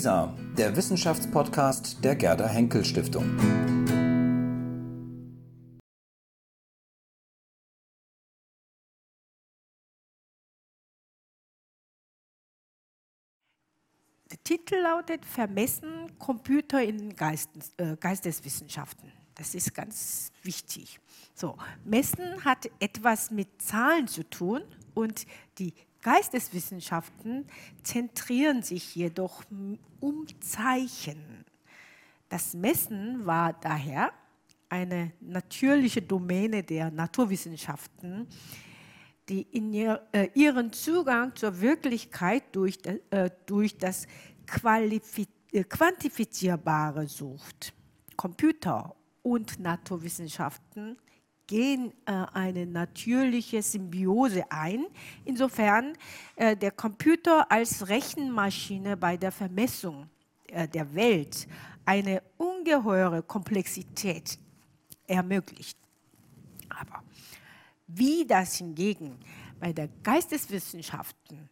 WISA, der Wissenschaftspodcast der Gerda Henkel Stiftung. Der Titel lautet Vermessen Computer in Geistes, äh, Geisteswissenschaften. Das ist ganz wichtig. So, Messen hat etwas mit Zahlen zu tun und die Geisteswissenschaften zentrieren sich jedoch um Zeichen. Das Messen war daher eine natürliche Domäne der Naturwissenschaften, die ihr, äh, ihren Zugang zur Wirklichkeit durch, äh, durch das äh, Quantifizierbare sucht. Computer und Naturwissenschaften gehen äh, eine natürliche Symbiose ein, insofern äh, der Computer als Rechenmaschine bei der Vermessung äh, der Welt eine ungeheure Komplexität ermöglicht. Aber wie das hingegen bei der Geisteswissenschaften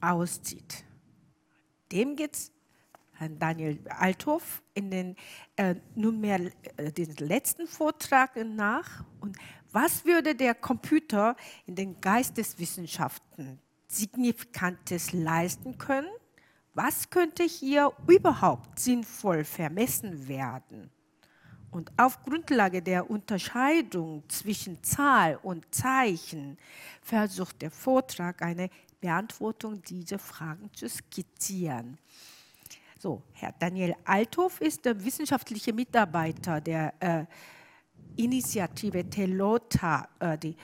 aussieht, dem geht es Daniel Althoff in den äh, nunmehr äh, den letzten Vortrag nach. Und was würde der Computer in den Geisteswissenschaften Signifikantes leisten können? Was könnte hier überhaupt sinnvoll vermessen werden? Und auf Grundlage der Unterscheidung zwischen Zahl und Zeichen versucht der Vortrag eine Beantwortung dieser Fragen zu skizzieren. So, Herr Daniel Althoff ist der wissenschaftliche Mitarbeiter der äh, Initiative Telota, äh, die,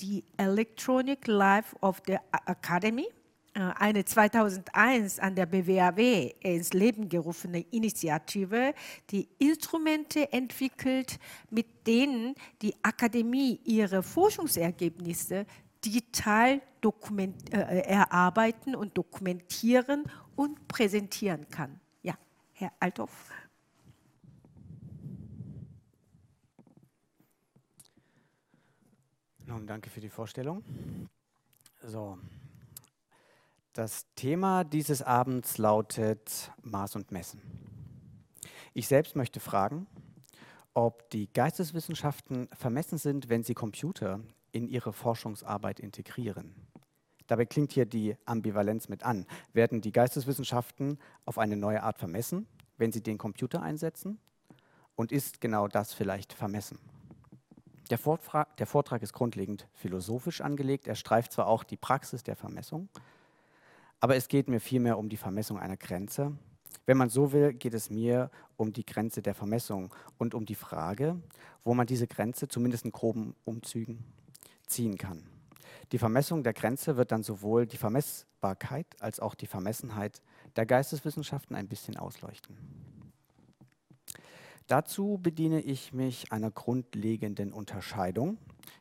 die Electronic Life of the Academy, äh, eine 2001 an der BWAW ins Leben gerufene Initiative, die Instrumente entwickelt, mit denen die Akademie ihre Forschungsergebnisse digital dokument, äh, erarbeiten und dokumentieren und präsentieren kann. Ja, Herr Althoff. Nun, danke für die Vorstellung. So, das Thema dieses Abends lautet Maß und Messen. Ich selbst möchte fragen, ob die Geisteswissenschaften vermessen sind, wenn sie Computer in ihre Forschungsarbeit integrieren. Dabei klingt hier die Ambivalenz mit an. Werden die Geisteswissenschaften auf eine neue Art vermessen, wenn sie den Computer einsetzen? Und ist genau das vielleicht vermessen? Der Vortrag, der Vortrag ist grundlegend philosophisch angelegt. Er streift zwar auch die Praxis der Vermessung, aber es geht mir vielmehr um die Vermessung einer Grenze. Wenn man so will, geht es mir um die Grenze der Vermessung und um die Frage, wo man diese Grenze zumindest in groben Umzügen ziehen kann. Die Vermessung der Grenze wird dann sowohl die Vermessbarkeit als auch die Vermessenheit der Geisteswissenschaften ein bisschen ausleuchten. Dazu bediene ich mich einer grundlegenden Unterscheidung,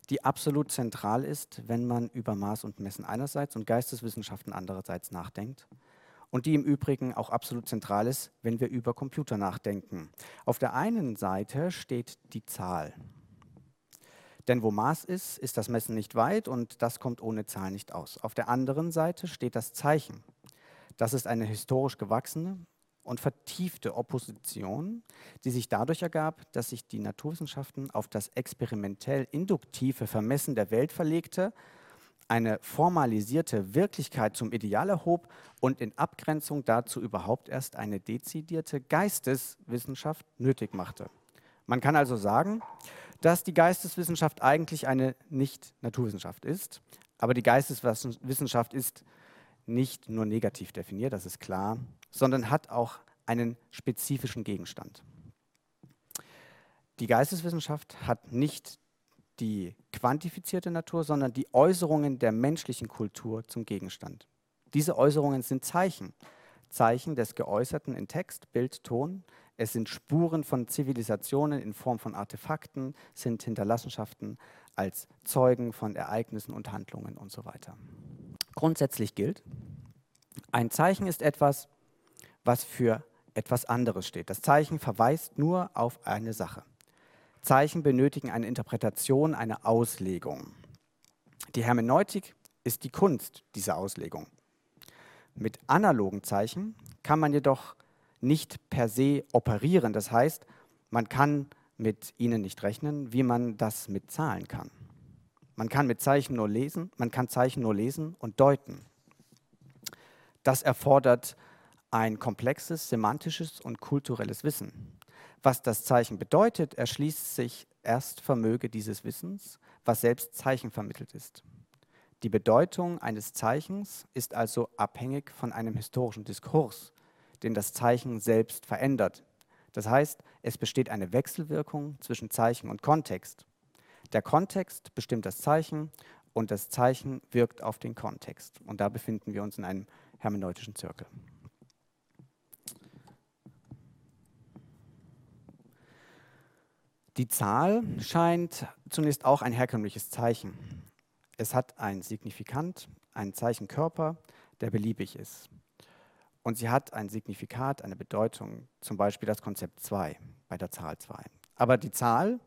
die absolut zentral ist, wenn man über Maß und Messen einerseits und Geisteswissenschaften andererseits nachdenkt und die im Übrigen auch absolut zentral ist, wenn wir über Computer nachdenken. Auf der einen Seite steht die Zahl. Denn wo Maß ist, ist das Messen nicht weit und das kommt ohne Zahl nicht aus. Auf der anderen Seite steht das Zeichen. Das ist eine historisch gewachsene und vertiefte Opposition, die sich dadurch ergab, dass sich die Naturwissenschaften auf das experimentell-induktive Vermessen der Welt verlegte, eine formalisierte Wirklichkeit zum Ideal erhob und in Abgrenzung dazu überhaupt erst eine dezidierte Geisteswissenschaft nötig machte. Man kann also sagen, dass die Geisteswissenschaft eigentlich eine Nicht-Naturwissenschaft ist. Aber die Geisteswissenschaft ist nicht nur negativ definiert, das ist klar, sondern hat auch einen spezifischen Gegenstand. Die Geisteswissenschaft hat nicht die quantifizierte Natur, sondern die Äußerungen der menschlichen Kultur zum Gegenstand. Diese Äußerungen sind Zeichen, Zeichen des Geäußerten in Text, Bild, Ton, es sind Spuren von Zivilisationen in Form von Artefakten, sind Hinterlassenschaften als Zeugen von Ereignissen und Handlungen und so weiter. Grundsätzlich gilt, ein Zeichen ist etwas, was für etwas anderes steht. Das Zeichen verweist nur auf eine Sache. Zeichen benötigen eine Interpretation, eine Auslegung. Die Hermeneutik ist die Kunst dieser Auslegung. Mit analogen Zeichen kann man jedoch nicht per se operieren. Das heißt, man kann mit ihnen nicht rechnen, wie man das mit Zahlen kann. Man kann mit Zeichen nur lesen, man kann Zeichen nur lesen und deuten. Das erfordert ein komplexes semantisches und kulturelles Wissen. Was das Zeichen bedeutet, erschließt sich erst Vermöge dieses Wissens, was selbst Zeichen vermittelt ist. Die Bedeutung eines Zeichens ist also abhängig von einem historischen Diskurs, den das Zeichen selbst verändert. Das heißt, es besteht eine Wechselwirkung zwischen Zeichen und Kontext. Der Kontext bestimmt das Zeichen und das Zeichen wirkt auf den Kontext. Und da befinden wir uns in einem hermeneutischen Zirkel. Die Zahl scheint zunächst auch ein herkömmliches Zeichen. Es hat ein Signifikant, einen Zeichenkörper, der beliebig ist. Und sie hat ein Signifikat, eine Bedeutung, zum Beispiel das Konzept 2 bei der Zahl 2. Aber die Zahl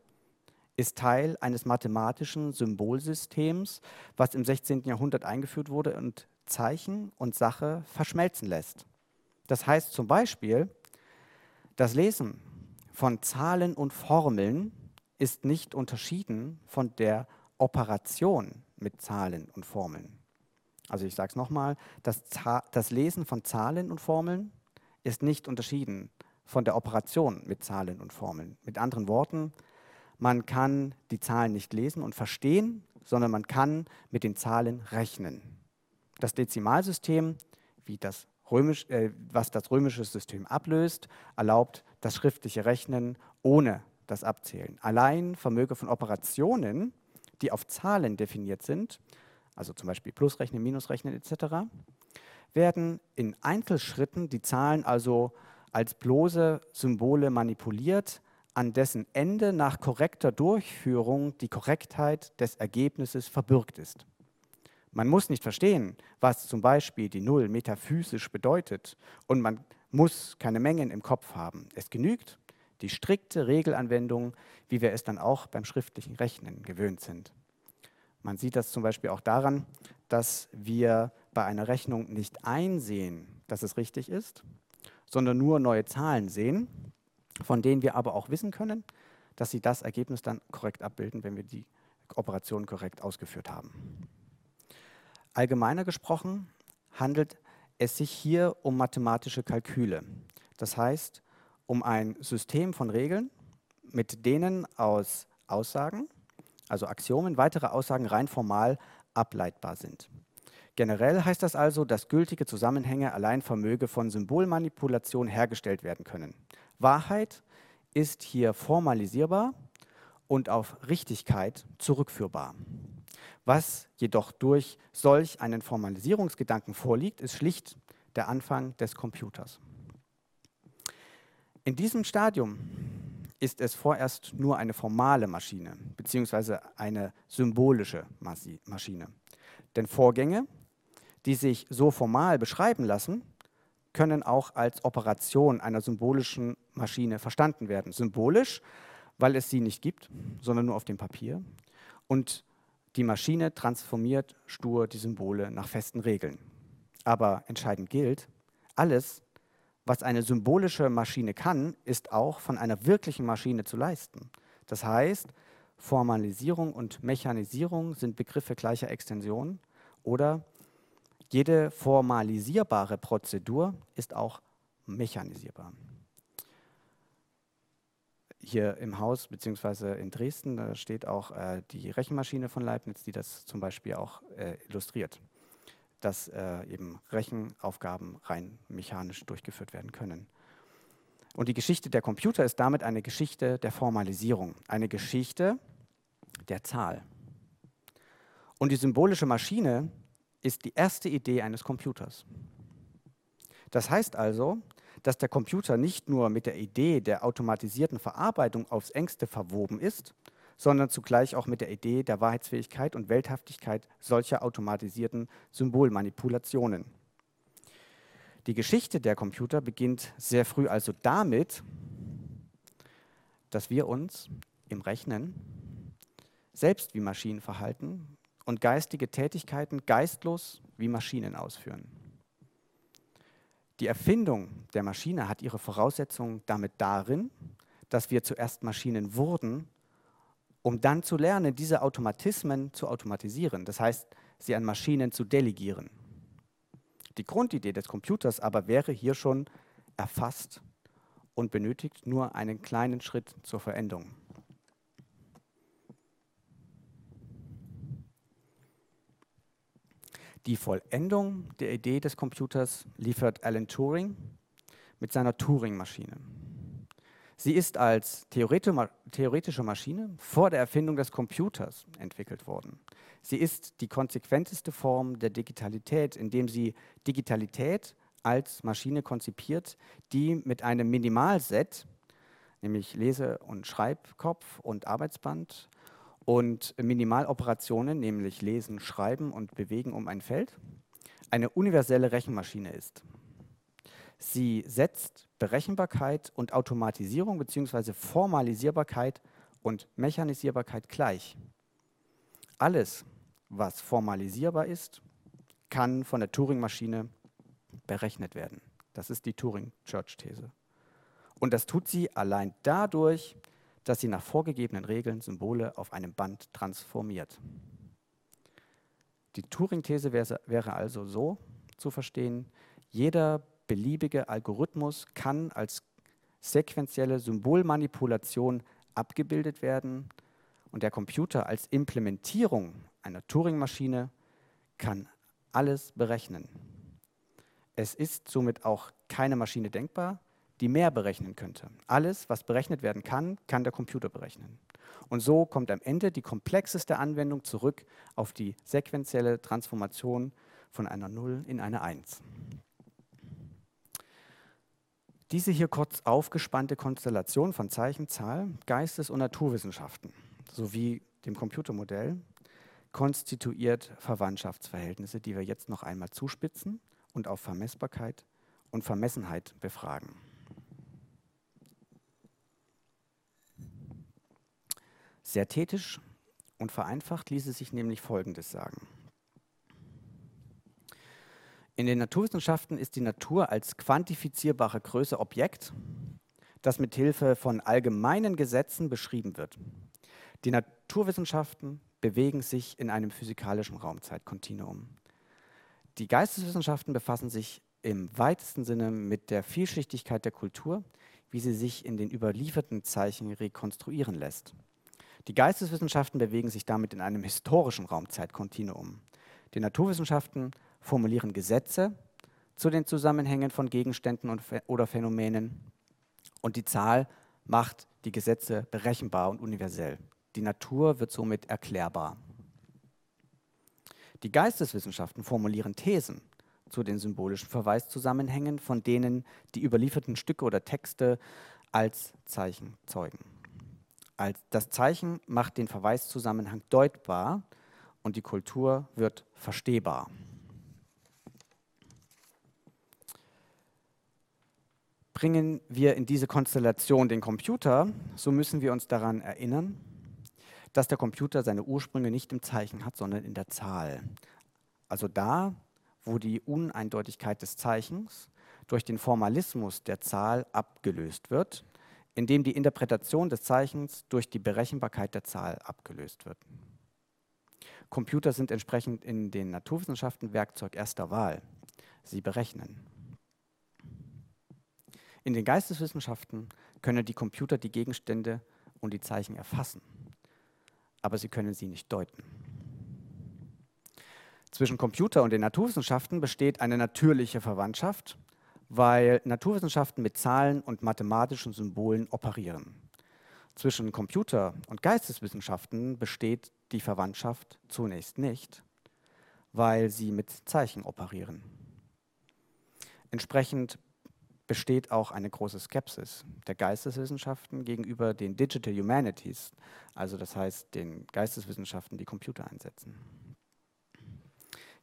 ist Teil eines mathematischen Symbolsystems, was im 16. Jahrhundert eingeführt wurde und Zeichen und Sache verschmelzen lässt. Das heißt zum Beispiel, das Lesen von Zahlen und Formeln ist nicht unterschieden von der Operation mit Zahlen und Formeln. Also ich sage es nochmal, das, das Lesen von Zahlen und Formeln ist nicht unterschieden von der Operation mit Zahlen und Formeln. Mit anderen Worten, man kann die Zahlen nicht lesen und verstehen, sondern man kann mit den Zahlen rechnen. Das Dezimalsystem, wie das Römisch, äh, was das römische System ablöst, erlaubt das schriftliche Rechnen ohne das Abzählen. Allein Vermöge von Operationen, die auf Zahlen definiert sind, also zum Beispiel Plusrechnen, Minusrechnen etc., werden in Einzelschritten die Zahlen also als bloße Symbole manipuliert, an dessen Ende nach korrekter Durchführung die Korrektheit des Ergebnisses verbürgt ist. Man muss nicht verstehen, was zum Beispiel die Null metaphysisch bedeutet und man muss keine Mengen im Kopf haben. Es genügt die strikte Regelanwendung, wie wir es dann auch beim schriftlichen Rechnen gewöhnt sind. Man sieht das zum Beispiel auch daran, dass wir bei einer Rechnung nicht einsehen, dass es richtig ist, sondern nur neue Zahlen sehen, von denen wir aber auch wissen können, dass sie das Ergebnis dann korrekt abbilden, wenn wir die Operation korrekt ausgeführt haben. Allgemeiner gesprochen handelt es sich hier um mathematische Kalküle. Das heißt, um ein System von Regeln, mit denen aus Aussagen, also Axiomen, weitere Aussagen rein formal ableitbar sind. Generell heißt das also, dass gültige Zusammenhänge allein Vermöge von Symbolmanipulation hergestellt werden können. Wahrheit ist hier formalisierbar und auf Richtigkeit zurückführbar. Was jedoch durch solch einen Formalisierungsgedanken vorliegt, ist schlicht der Anfang des Computers. In diesem Stadium ist es vorerst nur eine formale Maschine bzw. eine symbolische Maschine. Denn Vorgänge, die sich so formal beschreiben lassen, können auch als Operation einer symbolischen Maschine verstanden werden. Symbolisch, weil es sie nicht gibt, sondern nur auf dem Papier. Und die Maschine transformiert stur die Symbole nach festen Regeln. Aber entscheidend gilt, alles, was eine symbolische Maschine kann, ist auch von einer wirklichen Maschine zu leisten. Das heißt, Formalisierung und Mechanisierung sind Begriffe gleicher Extension oder jede formalisierbare Prozedur ist auch mechanisierbar hier im Haus beziehungsweise in Dresden, steht auch äh, die Rechenmaschine von Leibniz, die das zum Beispiel auch äh, illustriert, dass äh, eben Rechenaufgaben rein mechanisch durchgeführt werden können. Und die Geschichte der Computer ist damit eine Geschichte der Formalisierung, eine Geschichte der Zahl. Und die symbolische Maschine ist die erste Idee eines Computers. Das heißt also, dass der Computer nicht nur mit der Idee der automatisierten Verarbeitung aufs engste verwoben ist, sondern zugleich auch mit der Idee der Wahrheitsfähigkeit und Welthaftigkeit solcher automatisierten Symbolmanipulationen. Die Geschichte der Computer beginnt sehr früh also damit, dass wir uns im Rechnen selbst wie Maschinen verhalten und geistige Tätigkeiten geistlos wie Maschinen ausführen. Die Erfindung der Maschine hat ihre Voraussetzung damit darin, dass wir zuerst Maschinen wurden, um dann zu lernen, diese Automatismen zu automatisieren. Das heißt, sie an Maschinen zu delegieren. Die Grundidee des Computers aber wäre hier schon erfasst und benötigt nur einen kleinen Schritt zur Veränderung. Die Vollendung der Idee des Computers liefert Alan Turing mit seiner Turing-Maschine. Sie ist als theoretische Maschine vor der Erfindung des Computers entwickelt worden. Sie ist die konsequenteste Form der Digitalität, indem sie Digitalität als Maschine konzipiert, die mit einem Minimalset, nämlich Lese- und Schreibkopf und Arbeitsband und Minimaloperationen, nämlich Lesen, Schreiben und Bewegen um ein Feld, eine universelle Rechenmaschine ist. Sie setzt Berechenbarkeit und Automatisierung bzw. Formalisierbarkeit und Mechanisierbarkeit gleich. Alles, was formalisierbar ist, kann von der Turing-Maschine berechnet werden. Das ist die Turing-Church-These. Und das tut sie allein dadurch, dass sie nach vorgegebenen Regeln Symbole auf einem Band transformiert. Die Turing-These wäre also so zu verstehen, jeder beliebige Algorithmus kann als sequentielle Symbolmanipulation abgebildet werden und der Computer als Implementierung einer Turing-Maschine kann alles berechnen. Es ist somit auch keine Maschine denkbar, die mehr berechnen könnte. Alles, was berechnet werden kann, kann der Computer berechnen. Und so kommt am Ende die komplexeste Anwendung zurück auf die sequentielle Transformation von einer 0 in eine 1. Diese hier kurz aufgespannte Konstellation von Zeichen, Zahl, Geistes- und Naturwissenschaften sowie dem Computermodell konstituiert Verwandtschaftsverhältnisse, die wir jetzt noch einmal zuspitzen und auf Vermessbarkeit und Vermessenheit befragen. Sehr tätisch und vereinfacht ließe sich nämlich Folgendes sagen. In den Naturwissenschaften ist die Natur als quantifizierbare Größe Objekt, das mit Hilfe von allgemeinen Gesetzen beschrieben wird. Die Naturwissenschaften bewegen sich in einem physikalischen Raumzeitkontinuum. Die Geisteswissenschaften befassen sich im weitesten Sinne mit der Vielschichtigkeit der Kultur, wie sie sich in den überlieferten Zeichen rekonstruieren lässt. Die Geisteswissenschaften bewegen sich damit in einem historischen Raumzeitkontinuum. Die Naturwissenschaften formulieren Gesetze zu den Zusammenhängen von Gegenständen und, oder Phänomenen und die Zahl macht die Gesetze berechenbar und universell. Die Natur wird somit erklärbar. Die Geisteswissenschaften formulieren Thesen zu den symbolischen Verweiszusammenhängen, von denen die überlieferten Stücke oder Texte als Zeichen zeugen. Als das Zeichen macht den Verweiszusammenhang deutbar und die Kultur wird verstehbar. Bringen wir in diese Konstellation den Computer, so müssen wir uns daran erinnern, dass der Computer seine Ursprünge nicht im Zeichen hat, sondern in der Zahl. Also da, wo die Uneindeutigkeit des Zeichens durch den Formalismus der Zahl abgelöst wird, indem die Interpretation des Zeichens durch die Berechenbarkeit der Zahl abgelöst wird. Computer sind entsprechend in den Naturwissenschaften Werkzeug erster Wahl. Sie berechnen. In den Geisteswissenschaften können die Computer die Gegenstände und die Zeichen erfassen, aber sie können sie nicht deuten. Zwischen Computer und den Naturwissenschaften besteht eine natürliche Verwandtschaft, weil Naturwissenschaften mit Zahlen und mathematischen Symbolen operieren. Zwischen Computer und Geisteswissenschaften besteht die Verwandtschaft zunächst nicht, weil sie mit Zeichen operieren. Entsprechend besteht auch eine große Skepsis der Geisteswissenschaften gegenüber den Digital Humanities, also das heißt den Geisteswissenschaften, die Computer einsetzen.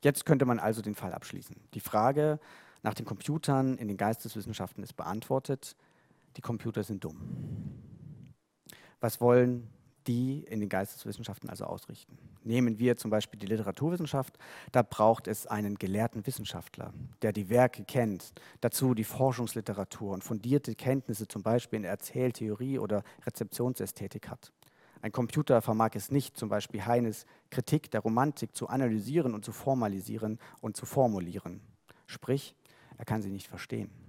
Jetzt könnte man also den Fall abschließen. Die Frage nach den Computern in den Geisteswissenschaften ist beantwortet. Die Computer sind dumm. Was wollen die in den Geisteswissenschaften also ausrichten. Nehmen wir zum Beispiel die Literaturwissenschaft, da braucht es einen gelehrten Wissenschaftler, der die Werke kennt, dazu die Forschungsliteratur und fundierte Kenntnisse zum Beispiel in Erzähltheorie oder Rezeptionsästhetik hat. Ein Computer vermag es nicht, zum Beispiel Heines Kritik der Romantik zu analysieren und zu formalisieren und zu formulieren. Sprich, er kann sie nicht verstehen.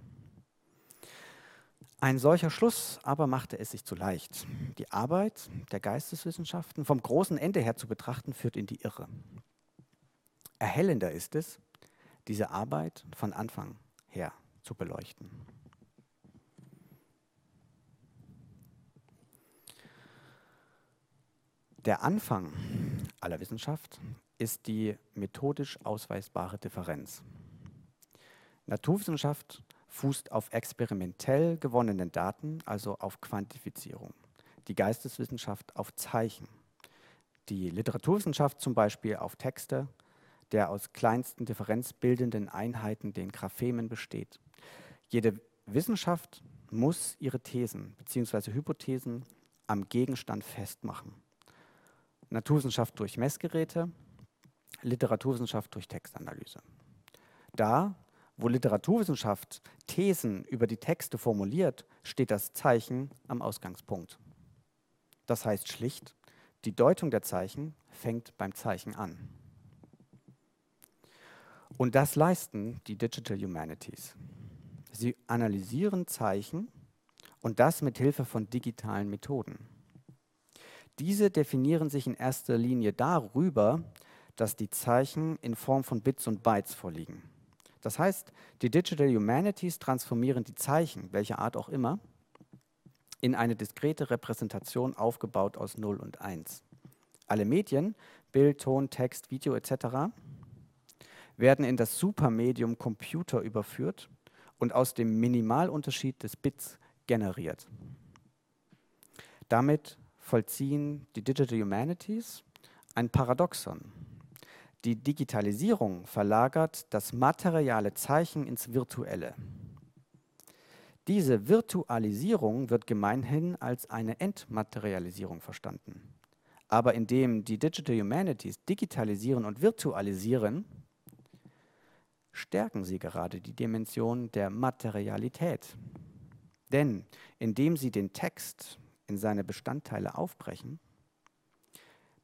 Ein solcher Schluss aber machte es sich zu leicht. Die Arbeit der Geisteswissenschaften vom großen Ende her zu betrachten, führt in die Irre. Erhellender ist es, diese Arbeit von Anfang her zu beleuchten. Der Anfang aller Wissenschaft ist die methodisch ausweisbare Differenz. Naturwissenschaft fußt auf experimentell gewonnenen Daten, also auf Quantifizierung. Die Geisteswissenschaft auf Zeichen. Die Literaturwissenschaft zum Beispiel auf Texte, der aus kleinsten differenzbildenden Einheiten, den Graphemen, besteht. Jede Wissenschaft muss ihre Thesen bzw. Hypothesen am Gegenstand festmachen. Naturwissenschaft durch Messgeräte, Literaturwissenschaft durch Textanalyse. Da wo Literaturwissenschaft Thesen über die Texte formuliert, steht das Zeichen am Ausgangspunkt. Das heißt schlicht, die Deutung der Zeichen fängt beim Zeichen an. Und das leisten die Digital Humanities. Sie analysieren Zeichen und das mit Hilfe von digitalen Methoden. Diese definieren sich in erster Linie darüber, dass die Zeichen in Form von Bits und Bytes vorliegen. Das heißt, die Digital Humanities transformieren die Zeichen, welcher Art auch immer, in eine diskrete Repräsentation aufgebaut aus 0 und 1. Alle Medien, Bild, Ton, Text, Video etc., werden in das Supermedium Computer überführt und aus dem Minimalunterschied des Bits generiert. Damit vollziehen die Digital Humanities ein Paradoxon. Die Digitalisierung verlagert das materiale Zeichen ins Virtuelle. Diese Virtualisierung wird gemeinhin als eine Entmaterialisierung verstanden. Aber indem die Digital Humanities digitalisieren und virtualisieren, stärken sie gerade die Dimension der Materialität. Denn indem sie den Text in seine Bestandteile aufbrechen,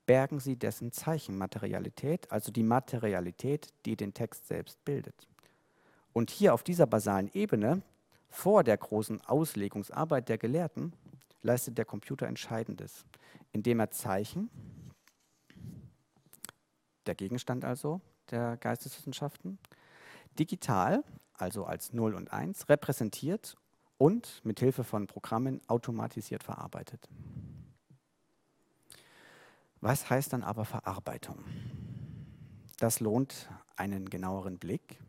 bergen sie dessen Zeichenmaterialität, also die Materialität, die den Text selbst bildet. Und hier auf dieser basalen Ebene, vor der großen Auslegungsarbeit der Gelehrten, leistet der Computer Entscheidendes, indem er Zeichen, der Gegenstand also der Geisteswissenschaften, digital, also als 0 und 1, repräsentiert und mit Hilfe von Programmen automatisiert verarbeitet. Was heißt dann aber Verarbeitung? Das lohnt einen genaueren Blick,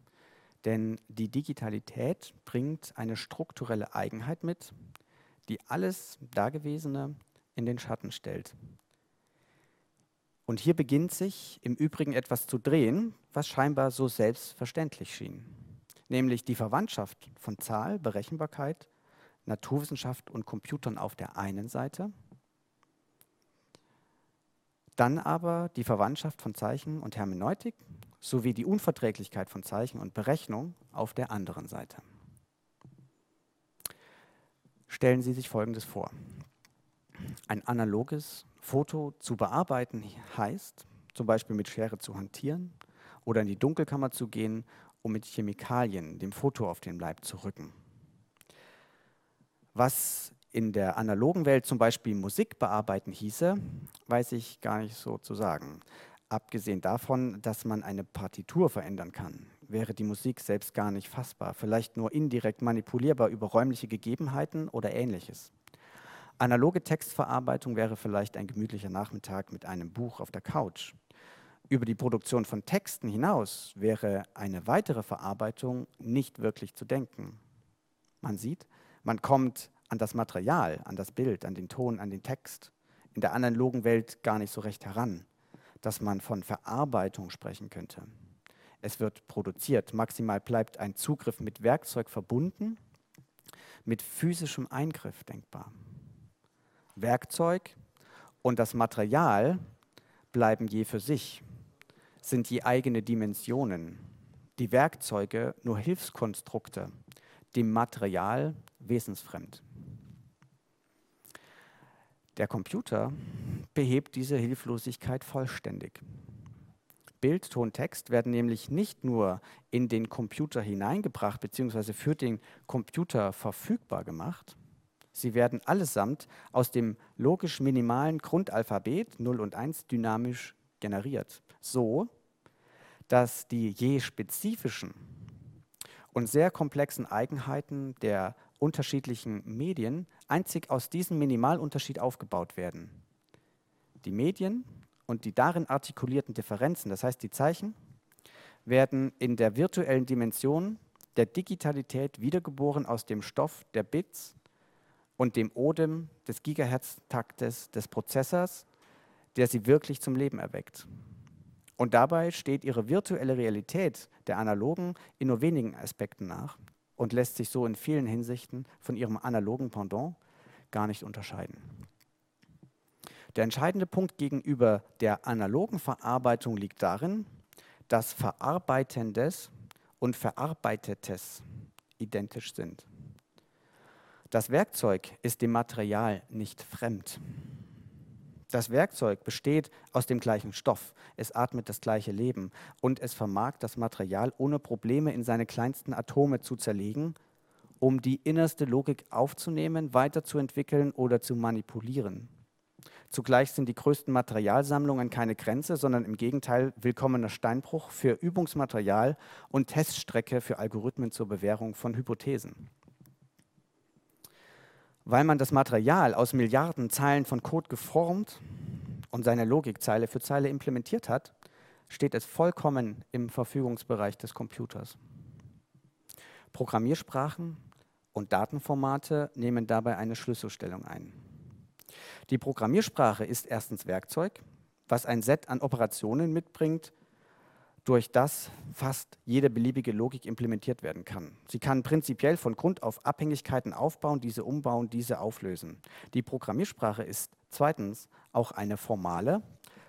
denn die Digitalität bringt eine strukturelle Eigenheit mit, die alles Dagewesene in den Schatten stellt. Und hier beginnt sich im Übrigen etwas zu drehen, was scheinbar so selbstverständlich schien, nämlich die Verwandtschaft von Zahl, Berechenbarkeit, Naturwissenschaft und Computern auf der einen Seite dann aber die Verwandtschaft von Zeichen und Hermeneutik sowie die Unverträglichkeit von Zeichen und Berechnung auf der anderen Seite. Stellen Sie sich Folgendes vor. Ein analoges Foto zu bearbeiten heißt, zum Beispiel mit Schere zu hantieren oder in die Dunkelkammer zu gehen, um mit Chemikalien dem Foto auf den Leib zu rücken. Was in der analogen Welt zum Beispiel Musik bearbeiten hieße, weiß ich gar nicht so zu sagen. Abgesehen davon, dass man eine Partitur verändern kann, wäre die Musik selbst gar nicht fassbar, vielleicht nur indirekt manipulierbar über räumliche Gegebenheiten oder ähnliches. Analoge Textverarbeitung wäre vielleicht ein gemütlicher Nachmittag mit einem Buch auf der Couch. Über die Produktion von Texten hinaus wäre eine weitere Verarbeitung nicht wirklich zu denken. Man sieht, man kommt an das Material, an das Bild, an den Ton, an den Text in der analogen Welt gar nicht so recht heran, dass man von Verarbeitung sprechen könnte. Es wird produziert, maximal bleibt ein Zugriff mit Werkzeug verbunden, mit physischem Eingriff denkbar. Werkzeug und das Material bleiben je für sich, sind je eigene Dimensionen, die Werkzeuge nur Hilfskonstrukte, dem Material wesensfremd. Der Computer behebt diese Hilflosigkeit vollständig. Bild, Ton, Text werden nämlich nicht nur in den Computer hineingebracht bzw. für den Computer verfügbar gemacht, sie werden allesamt aus dem logisch minimalen Grundalphabet 0 und 1 dynamisch generiert. So, dass die je spezifischen und sehr komplexen Eigenheiten der unterschiedlichen Medien einzig aus diesem Minimalunterschied aufgebaut werden. Die Medien und die darin artikulierten Differenzen, das heißt die Zeichen, werden in der virtuellen Dimension der Digitalität wiedergeboren aus dem Stoff der Bits und dem Odem des Gigahertz-Taktes des Prozessors, der sie wirklich zum Leben erweckt. Und dabei steht ihre virtuelle Realität der analogen in nur wenigen Aspekten nach und lässt sich so in vielen Hinsichten von ihrem analogen Pendant gar nicht unterscheiden. Der entscheidende Punkt gegenüber der analogen Verarbeitung liegt darin, dass Verarbeitendes und Verarbeitetes identisch sind. Das Werkzeug ist dem Material nicht fremd. Das Werkzeug besteht aus dem gleichen Stoff, es atmet das gleiche Leben und es vermag das Material ohne Probleme in seine kleinsten Atome zu zerlegen, um die innerste Logik aufzunehmen, weiterzuentwickeln oder zu manipulieren. Zugleich sind die größten Materialsammlungen keine Grenze, sondern im Gegenteil willkommener Steinbruch für Übungsmaterial und Teststrecke für Algorithmen zur Bewährung von Hypothesen. Weil man das Material aus Milliarden Zeilen von Code geformt und seine Logik Zeile für Zeile implementiert hat, steht es vollkommen im Verfügungsbereich des Computers. Programmiersprachen und Datenformate nehmen dabei eine Schlüsselstellung ein. Die Programmiersprache ist erstens Werkzeug, was ein Set an Operationen mitbringt, durch das fast jede beliebige Logik implementiert werden kann. Sie kann prinzipiell von Grund auf Abhängigkeiten aufbauen, diese umbauen, diese auflösen. Die Programmiersprache ist zweitens auch eine formale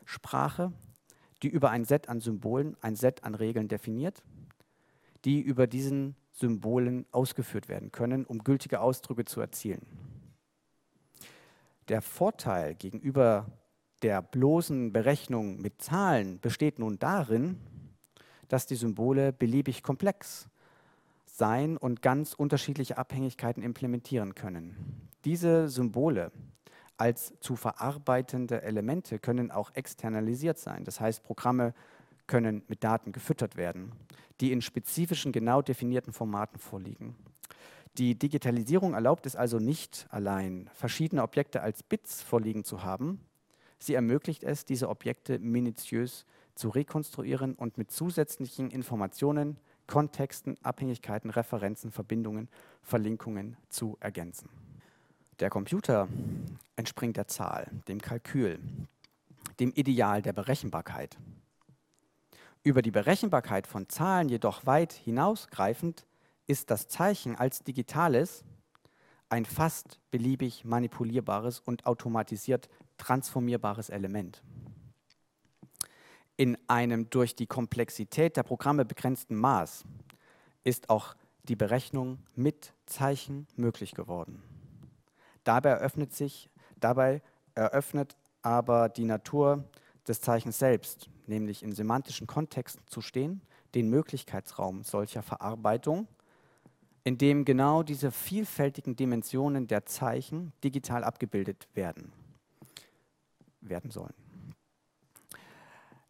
Sprache, die über ein Set an Symbolen, ein Set an Regeln definiert, die über diesen Symbolen ausgeführt werden können, um gültige Ausdrücke zu erzielen. Der Vorteil gegenüber der bloßen Berechnung mit Zahlen besteht nun darin, dass die Symbole beliebig komplex sein und ganz unterschiedliche Abhängigkeiten implementieren können. Diese Symbole als zu verarbeitende Elemente können auch externalisiert sein. Das heißt, Programme können mit Daten gefüttert werden, die in spezifischen, genau definierten Formaten vorliegen. Die Digitalisierung erlaubt es also nicht allein, verschiedene Objekte als Bits vorliegen zu haben. Sie ermöglicht es, diese Objekte minutiös zu rekonstruieren und mit zusätzlichen Informationen, Kontexten, Abhängigkeiten, Referenzen, Verbindungen, Verlinkungen zu ergänzen. Der Computer entspringt der Zahl, dem Kalkül, dem Ideal der Berechenbarkeit. Über die Berechenbarkeit von Zahlen jedoch weit hinausgreifend ist das Zeichen als digitales ein fast beliebig manipulierbares und automatisiert transformierbares Element. In einem durch die Komplexität der Programme begrenzten Maß ist auch die Berechnung mit Zeichen möglich geworden. Dabei eröffnet sich, dabei eröffnet aber die Natur des Zeichens selbst, nämlich in semantischen Kontexten zu stehen, den Möglichkeitsraum solcher Verarbeitung in dem genau diese vielfältigen Dimensionen der Zeichen digital abgebildet werden, werden sollen.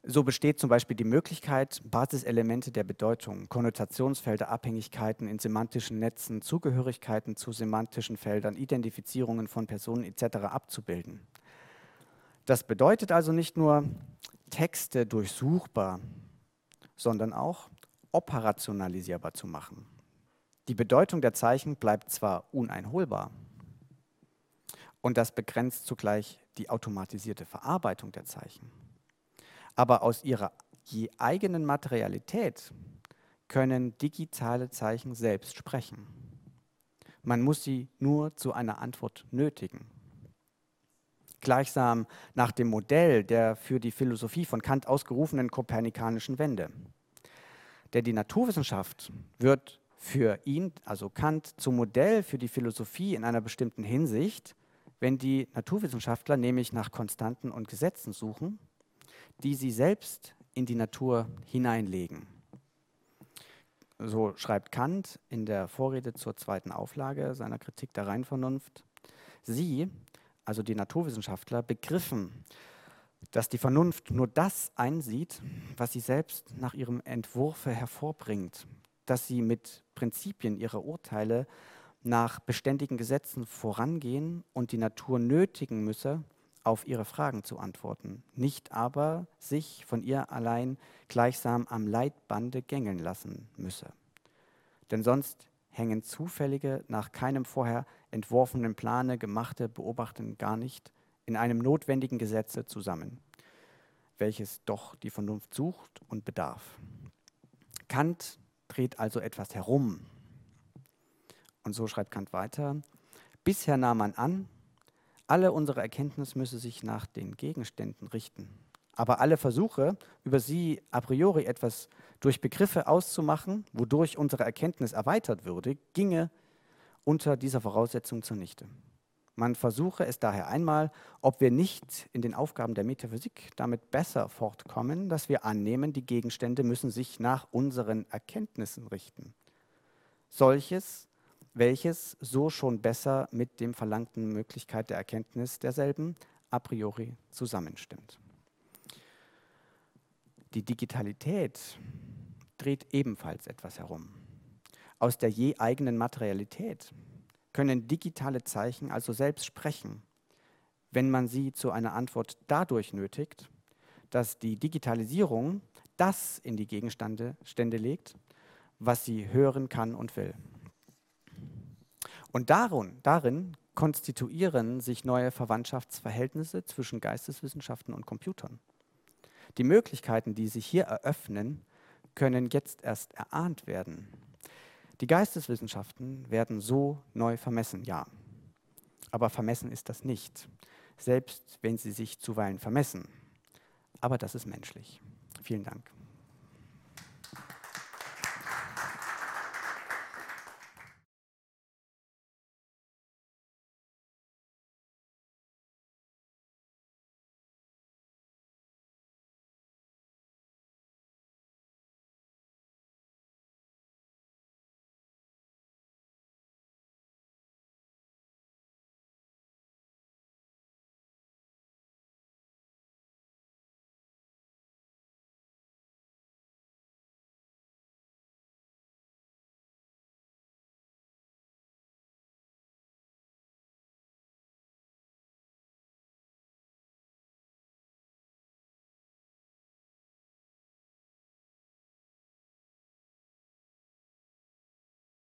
So besteht zum Beispiel die Möglichkeit, Basiselemente der Bedeutung, Konnotationsfelder, Abhängigkeiten in semantischen Netzen, Zugehörigkeiten zu semantischen Feldern, Identifizierungen von Personen etc. abzubilden. Das bedeutet also nicht nur Texte durchsuchbar, sondern auch operationalisierbar zu machen. Die Bedeutung der Zeichen bleibt zwar uneinholbar, und das begrenzt zugleich die automatisierte Verarbeitung der Zeichen. Aber aus ihrer je eigenen Materialität können digitale Zeichen selbst sprechen. Man muss sie nur zu einer Antwort nötigen. gleichsam nach dem Modell der für die Philosophie von Kant ausgerufenen kopernikanischen Wende. Denn die Naturwissenschaft wird für ihn, also Kant, zum Modell für die Philosophie in einer bestimmten Hinsicht, wenn die Naturwissenschaftler nämlich nach Konstanten und Gesetzen suchen, die sie selbst in die Natur hineinlegen. So schreibt Kant in der Vorrede zur zweiten Auflage seiner Kritik der Reinvernunft. Sie, also die Naturwissenschaftler, begriffen, dass die Vernunft nur das einsieht, was sie selbst nach ihrem Entwurfe hervorbringt, dass sie mit Prinzipien ihrer Urteile nach beständigen Gesetzen vorangehen und die Natur nötigen müsse, auf ihre Fragen zu antworten, nicht aber sich von ihr allein gleichsam am Leitbande gängeln lassen müsse. Denn sonst hängen zufällige, nach keinem vorher entworfenen Plane gemachte Beobachtungen gar nicht in einem notwendigen Gesetze zusammen, welches doch die Vernunft sucht und bedarf. Kant dreht also etwas herum. Und so schreibt Kant weiter, bisher nahm man an, alle unsere Erkenntnis müsse sich nach den Gegenständen richten. Aber alle Versuche, über sie a priori etwas durch Begriffe auszumachen, wodurch unsere Erkenntnis erweitert würde, ginge unter dieser Voraussetzung zunichte. Man versuche es daher einmal, ob wir nicht in den Aufgaben der Metaphysik damit besser fortkommen, dass wir annehmen, die Gegenstände müssen sich nach unseren Erkenntnissen richten. Solches welches so schon besser mit dem verlangten Möglichkeit der Erkenntnis derselben a priori zusammenstimmt. Die Digitalität dreht ebenfalls etwas herum. Aus der je eigenen Materialität können digitale Zeichen also selbst sprechen, wenn man sie zu einer Antwort dadurch nötigt, dass die Digitalisierung das in die Gegenstände legt, was sie hören kann und will. Und darin, darin konstituieren sich neue Verwandtschaftsverhältnisse zwischen Geisteswissenschaften und Computern. Die Möglichkeiten, die sich hier eröffnen, können jetzt erst erahnt werden. Die Geisteswissenschaften werden so neu vermessen, ja. Aber vermessen ist das nicht, selbst wenn sie sich zuweilen vermessen. Aber das ist menschlich. Vielen Dank.